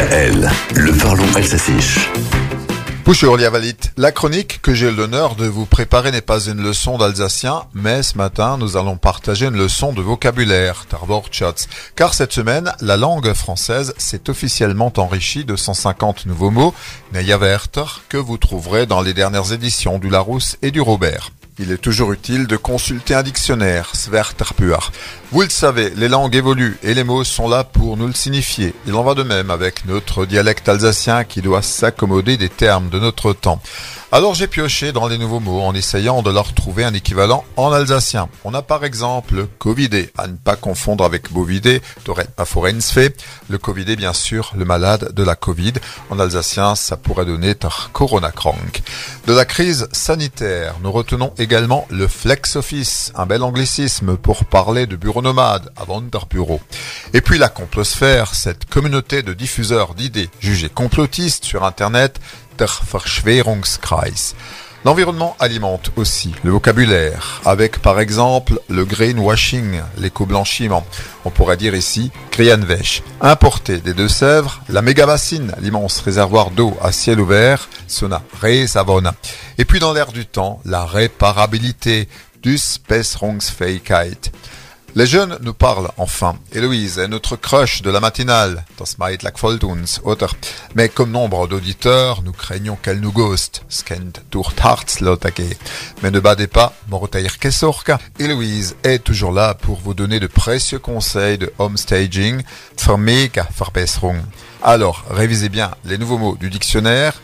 DKL, le parlons alsacien. Bonjour Liavalit. La chronique que j'ai l'honneur de vous préparer n'est pas une leçon d'alsacien, mais ce matin nous allons partager une leçon de vocabulaire, Tarvortschatz. Car cette semaine, la langue française s'est officiellement enrichie de 150 nouveaux mots, Neyaverter, que vous trouverez dans les dernières éditions du Larousse et du Robert. Il est toujours utile de consulter un dictionnaire, Sverterpuar. Vous le savez, les langues évoluent et les mots sont là pour nous le signifier. Il en va de même avec notre dialecte alsacien qui doit s'accommoder des termes de notre temps. Alors j'ai pioché dans les nouveaux mots en essayant de leur trouver un équivalent en alsacien. On a par exemple Covidé, à ne pas confondre avec Bovidé, fait. Le Covidé bien sûr, le malade de la Covid. En alsacien, ça pourrait donner tar Corona-Krank. De la crise sanitaire, nous retenons également le flex office, un bel anglicisme pour parler de bureau nomade, avant bureau. Et puis la complosphère, cette communauté de diffuseurs d'idées jugées complotistes sur internet, Verschwörungskreis. L'environnement alimente aussi le vocabulaire, avec par exemple le greenwashing, l'éco-blanchiment. On pourrait dire ici Krianvesh. Importé des Deux-Sèvres, la méga-bassine, l'immense réservoir d'eau à ciel ouvert, sona Savona. Et puis dans l'air du temps, la réparabilité, du Spessrungsfähigkeit. Les jeunes nous parlent enfin. Héloïse est notre crush de la matinale. Das Maid uns, oder? Mais comme nombre d'auditeurs, nous craignons qu'elle nous ghost. Mais ne badez pas, Morotair Kesorka. Héloïse est toujours là pour vous donner de précieux conseils de homestaging, Verbesserung. Alors, révisez bien les nouveaux mots du dictionnaire.